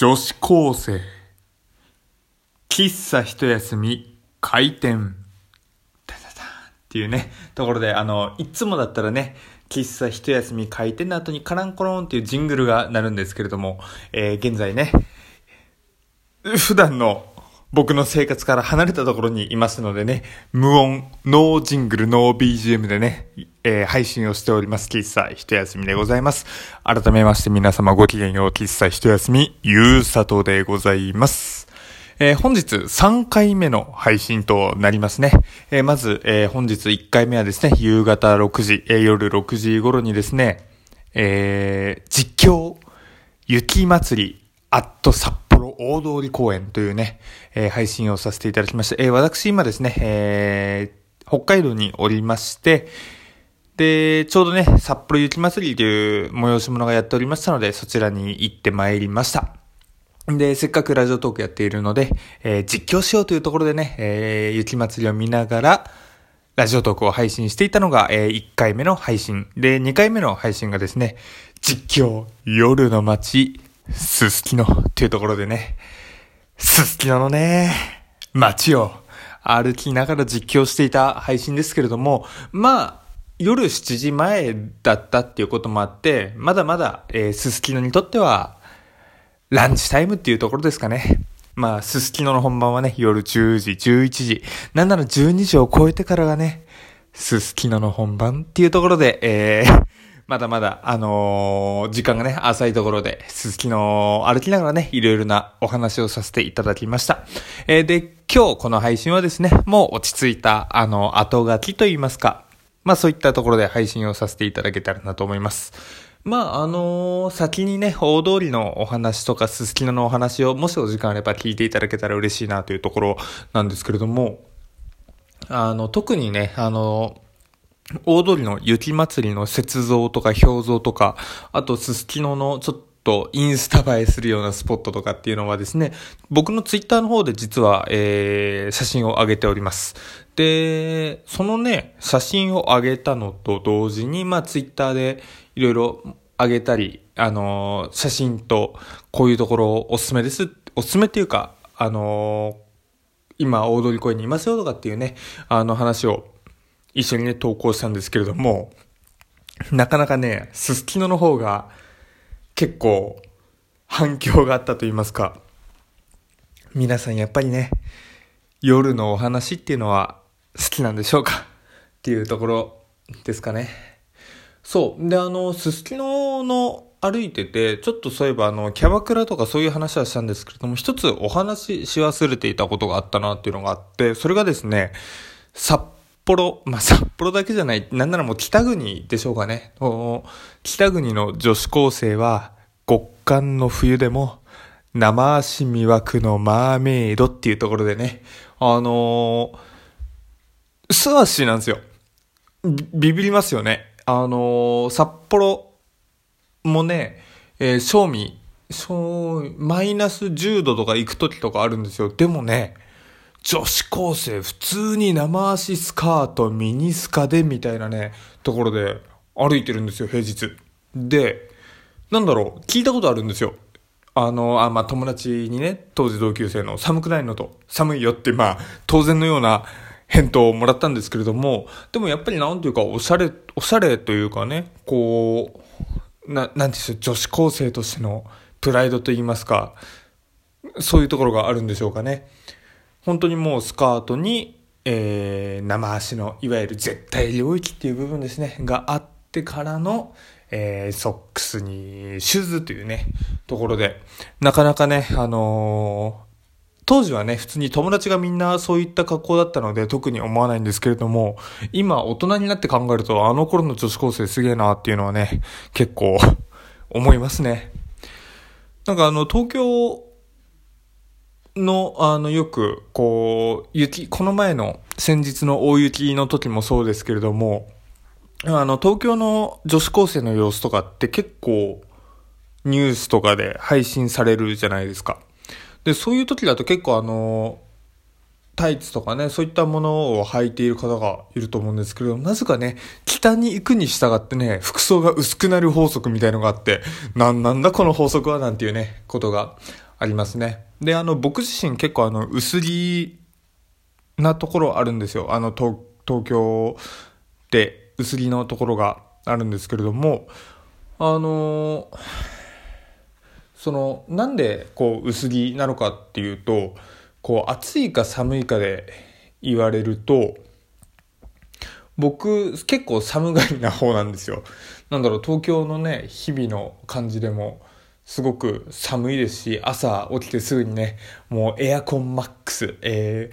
女子高生。喫茶一休み、開店。ダダダっていうね、ところで、あの、いつもだったらね、喫茶一休み開店の後にカランコロンっていうジングルが鳴るんですけれども、えー、現在ね、普段の僕の生活から離れたところにいますのでね、無音、ノージングル、ノー BGM でね、えー、配信をしております。喫茶一休みでございます。改めまして皆様ごきげんよう、喫茶一休み、ゆうさとでございます。えー、本日3回目の配信となりますね。えー、まず、え、本日1回目はですね、夕方6時、え夜6時頃にですね、え実況、雪祭り、アット札幌大通公園というね、え配信をさせていただきました。え私今ですね、え北海道におりまして、で、ちょうどね、札幌雪祭りという催し物がやっておりましたので、そちらに行ってまいりました。で、せっかくラジオトークやっているので、えー、実況しようというところでね、えー、雪祭りを見ながら、ラジオトークを配信していたのが、えー、1回目の配信。で、2回目の配信がですね、実況、夜の街、すすきのっていうところでね、すすきののね、街を歩きながら実況していた配信ですけれども、まあ、夜7時前だったっていうこともあって、まだまだ、えー、すすきのにとっては、ランチタイムっていうところですかね。まあ、すすきのの本番はね、夜10時、11時、なんなら12時を超えてからがね、すすきのの本番っていうところで、えー、まだまだ、あのー、時間がね、浅いところで、すすきの歩きながらね、いろいろなお話をさせていただきました。えー、で、今日この配信はですね、もう落ち着いた、あの、後書きと言いますか、まあそういったところで配信をさせていただけたらなと思います。まあ、あのー、先にね、大通りのお話とか、すすきののお話を、もしお時間あれば聞いていただけたら嬉しいなというところなんですけれども、あの、特にね、あの大通りの雪祭りの雪像とか表像とか、あとすすきののちょっとインスタ映えするようなスポットとかっていうのはですね、僕のツイッターの方で実は、えー、写真を上げております。で、そのね、写真を上げたのと同時に、まあツイッターでいろいろ上げたり、あのー、写真とこういうところおすすめです。おすすめっていうか、あのー、今大通公園にいますよとかっていうね、あの話を一緒にね、投稿したんですけれども、なかなかね、すすきのの方が結構反響があったと言いますか、皆さんやっぱりね、夜のお話っていうのは好きなんでしょうか？っていうところですかね。そう。で、あの、すすきのの歩いてて、ちょっとそういえばあの、キャバクラとかそういう話はしたんですけれども、一つお話し忘れていたことがあったなっていうのがあって、それがですね、札幌、まあ、札幌だけじゃない、なんならもう北国でしょうかね。北国の女子高生は、極寒の冬でも、生足魅惑のマーメイドっていうところでね、あのー、素足なんですよ。ビビりますよね。あのー、札幌もね、えー、正味、そうマイナス10度とか行く時とかあるんですよ。でもね、女子高生普通に生足スカート、ミニスカでみたいなね、ところで歩いてるんですよ、平日。で、なんだろう、聞いたことあるんですよ。あの、あ、まあ、友達にね、当時同級生の寒くないのと、寒いよって、まあ、当然のような返答をもらったんですけれども、でもやっぱりなんていうか、おしゃれ、おしゃれというかね、こう、な、なんていう女子高生としてのプライドと言いますか、そういうところがあるんでしょうかね。本当にもうスカートに、えー、生足の、いわゆる絶対領域っていう部分ですね、があってからの、えー、ソックスにシューズというね、ところで、なかなかね、あのー、当時はね、普通に友達がみんなそういった格好だったので特に思わないんですけれども、今大人になって考えるとあの頃の女子高生すげえなっていうのはね、結構思いますね。なんかあの、東京の、あの、よく、こう、雪、この前の先日の大雪の時もそうですけれども、あの、東京の女子高生の様子とかって結構、ニュースとかで配信されるじゃないですか。で、そういう時だと結構あの、タイツとかね、そういったものを履いている方がいると思うんですけれども、なぜかね、北に行くに従ってね、服装が薄くなる法則みたいのがあって、なんなんだこの法則はなんていうね、ことがありますね。で、あの、僕自身結構あの、薄着なところあるんですよ。あの、東、京で薄着のところがあるんですけれども、あのその、なんでこう、薄着なのかっていうと、こう、暑いか寒いかで言われると、僕結構寒がりな方なんですよ。なんだろう、東京のね、日々の感じでも、すごく寒いですし、朝起きてすぐにね、もうエアコンマックス、え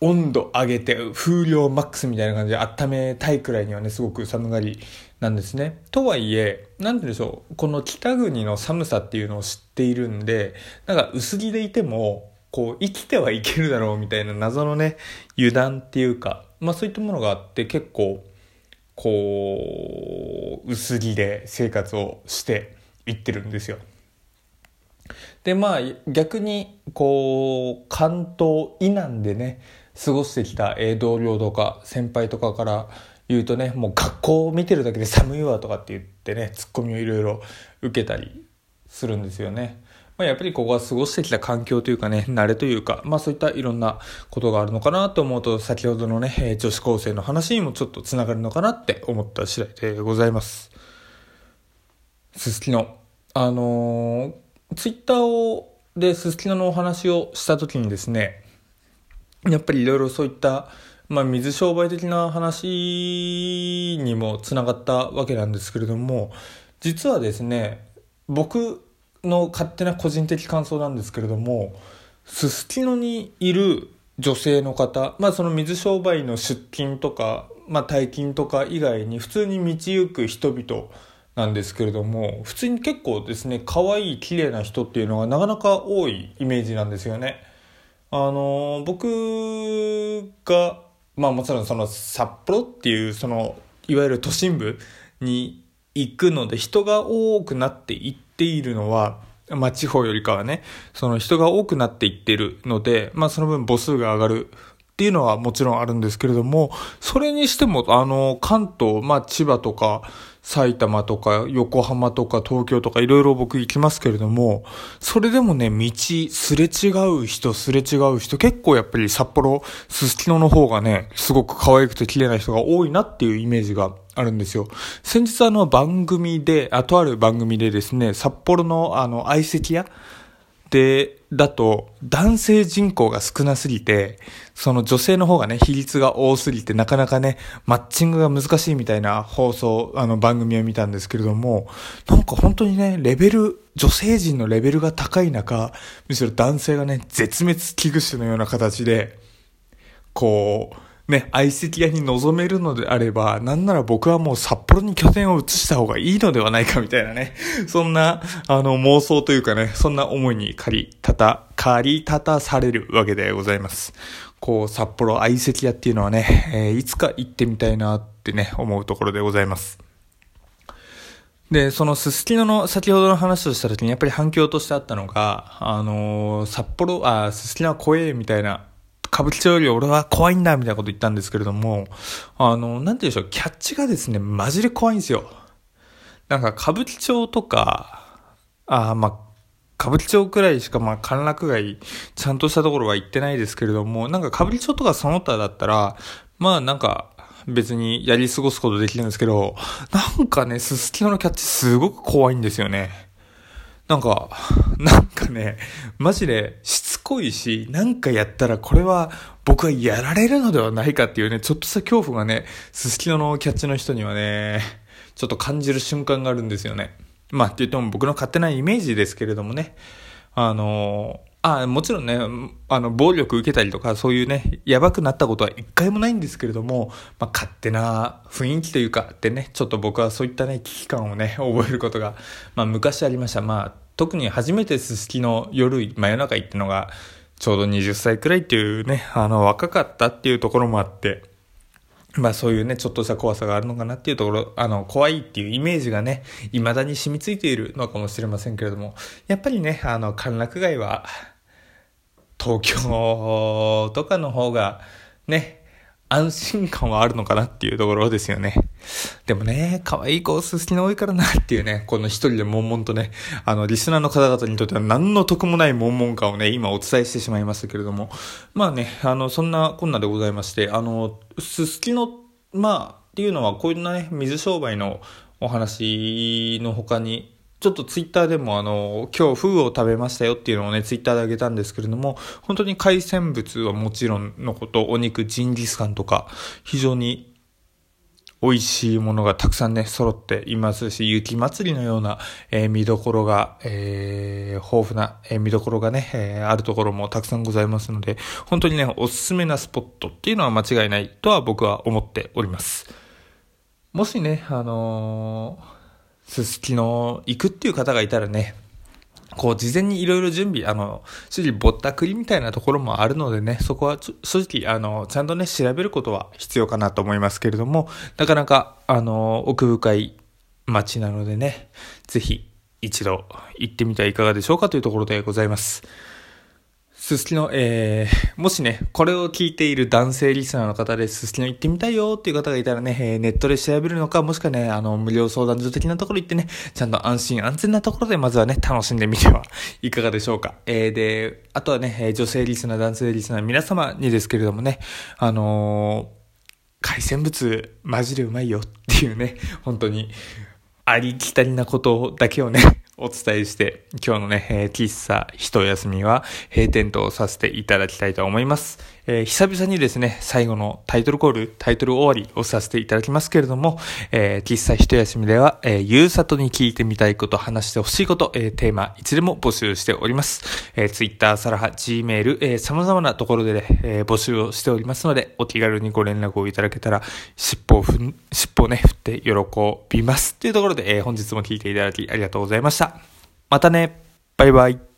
ー、温度上げて風量マックスみたいな感じで温めたいくらいにはね、すごく寒がりなんですね。とはいえ、なんて言うんでしょう、この北国の寒さっていうのを知っているんで、なんか薄着でいても、こう、生きてはいけるだろうみたいな謎のね、油断っていうか、まあそういったものがあって結構、こう、薄着で生活をしていってるんですよ。でまあ逆にこう関東以南でね過ごしてきた同僚とか先輩とかから言うとねもう学校を見てるだけで寒いわとかって言ってねツッコミをいろいろ受けたりするんですよね。まあ、やっぱりここは過ごしてきた環境というかね、慣れというか、まあそういったいろんなことがあるのかなと思うと、先ほどのね、え女子高生の話にもちょっとつながるのかなって思った次第でございます。すすきの、あのー、ツイッターをですすきののお話をした時にですねやっぱりいろいろそういった、まあ、水商売的な話にもつながったわけなんですけれども実はですね僕の勝手な個人的感想なんですけれどもすすきのにいる女性の方まあその水商売の出勤とか、まあ、退勤とか以外に普通に道行く人々なんですけれども普通に結構ですね可愛い綺麗な人っていうのがなかなか多いイメージなんですよね。あの僕がまあもちろんその札幌っていうそのいわゆる都心部に行くので人が多くなっていっているのはまあ地方よりかはねその人が多くなっていってるのでまあその分母数が上がるっていうのはもちろんあるんですけれどもそれにしてもあの関東まあ千葉とか埼玉とか横浜とか東京とかいろいろ僕行きますけれども、それでもね、道、すれ違う人、すれ違う人、結構やっぱり札幌、すすきのの方がね、すごく可愛くて綺麗な人が多いなっていうイメージがあるんですよ。先日あの番組で、あとある番組でですね、札幌のあの相席屋で、だと男性人口が少なすぎて、その女性の方がね、比率が多すぎてなかなかね、マッチングが難しいみたいな放送、あの番組を見たんですけれども、なんか本当にね、レベル、女性陣のレベルが高い中、むしろ男性がね、絶滅危惧種のような形で、こう、ね、相席屋に臨めるのであれば、なんなら僕はもう札幌に拠点を移した方がいいのではないかみたいなね、そんな、あの、妄想というかね、そんな思いに借り、たた、借り立たされるわけでございます。こう、札幌相席屋っていうのはね、えー、いつか行ってみたいなってね、思うところでございます。で、そのすすきのの先ほどの話をした時にやっぱり反響としてあったのが、あのー、札幌、あ、すすきのは怖えみたいな歌舞伎町より俺は怖いんだみたいなこと言ったんですけれども、あの、なんて言うんでしょう、キャッチがですね、マジで怖いんですよ。なんか歌舞伎町とか、あまあ、歌舞伎町くらいしかまあ歓楽街、ちゃんとしたところは行ってないですけれども、なんか歌舞伎町とかその他だったら、まあなんか、別にやり過ごすことできるんですけど、なんかね、すすきののキャッチすごく怖いんですよね。なんか、なんかね、マジでこいし、なんかやったらこれは僕はやられるのではないかっていうね、ちょっとした恐怖がね、すすきののキャッチの人にはね、ちょっと感じる瞬間があるんですよね。まあって言っても僕の勝手なイメージですけれどもね、あのあもちろんね、あの、暴力受けたりとか、そういうね、やばくなったことは一回もないんですけれども、まあ、勝手な雰囲気というか、ってね、ちょっと僕はそういったね、危機感をね、覚えることが、まあ、昔ありました。まあ、特に初めてすすきの夜、真夜中行ったのが、ちょうど20歳くらいっていうね、あの、若かったっていうところもあって、まあそういうね、ちょっとした怖さがあるのかなっていうところ、あの、怖いっていうイメージがね、未だに染みついているのかもしれませんけれども、やっぱりね、あの、歓楽街は、東京とかの方が、ね、安心感はあるのかなっていうところですよね。でもね、可愛い子好きの多いからなっていうね、この一人で悶々とね、あの、リスナーの方々にとっては何の得もない悶々感をね、今お伝えしてしまいましたけれども、まあね、あの、そんなこんなでございまして、あの、すすきの、まあ、っていうのはこういうなね、水商売のお話の他に、ちょっとツイッターでもあの、今日フグを食べましたよっていうのをね、ツイッターであげたんですけれども、本当に海鮮物はもちろんのこと、お肉、ジンギスカンとか、非常に美味しいものがたくさんね、揃っていますし、雪祭りのような、えー、見どころが、えー、豊富な、えー、見どころがね、えー、あるところもたくさんございますので、本当にね、おすすめなスポットっていうのは間違いないとは僕は思っております。もしね、あのーすすきの行くっていう方がいたらね、こう、事前にいろいろ準備、あの、正直ぼったくりみたいなところもあるのでね、そこは正直、あの、ちゃんとね、調べることは必要かなと思いますけれども、なかなか、あの、奥深い街なのでね、ぜひ一度行ってみてはいかがでしょうかというところでございます。すすきの、えー、もしね、これを聞いている男性リスナーの方で、すすきの行ってみたいよっていう方がいたらね、えー、ネットで調べるのか、もしくはね、あの、無料相談所的なところ行ってね、ちゃんと安心安全なところでまずはね、楽しんでみてはいかがでしょうか。えー、で、あとはね、え女性リスナー、男性リスナー、皆様にですけれどもね、あの、海鮮物、マジでうまいよっていうね、本当に、ありきたりなことだけをね、お伝えして、今日のね、喫茶一休みは閉店とさせていただきたいと思います。えー、久々にですね、最後のタイトルコール、タイトル終わりをさせていただきますけれども、えー、喫茶一休みでは、えー、ゆうさとに聞いてみたいこと、話してほしいこと、えー、テーマ、いつでも募集しております。えー、Twitter、サラハ、Gmail、えー、様々なところでね、えー、募集をしておりますので、お気軽にご連絡をいただけたら、尻尾をふん、尻尾をね、振って喜びます。というところで、えー、本日も聞いていただきありがとうございました。またね。バイバイ。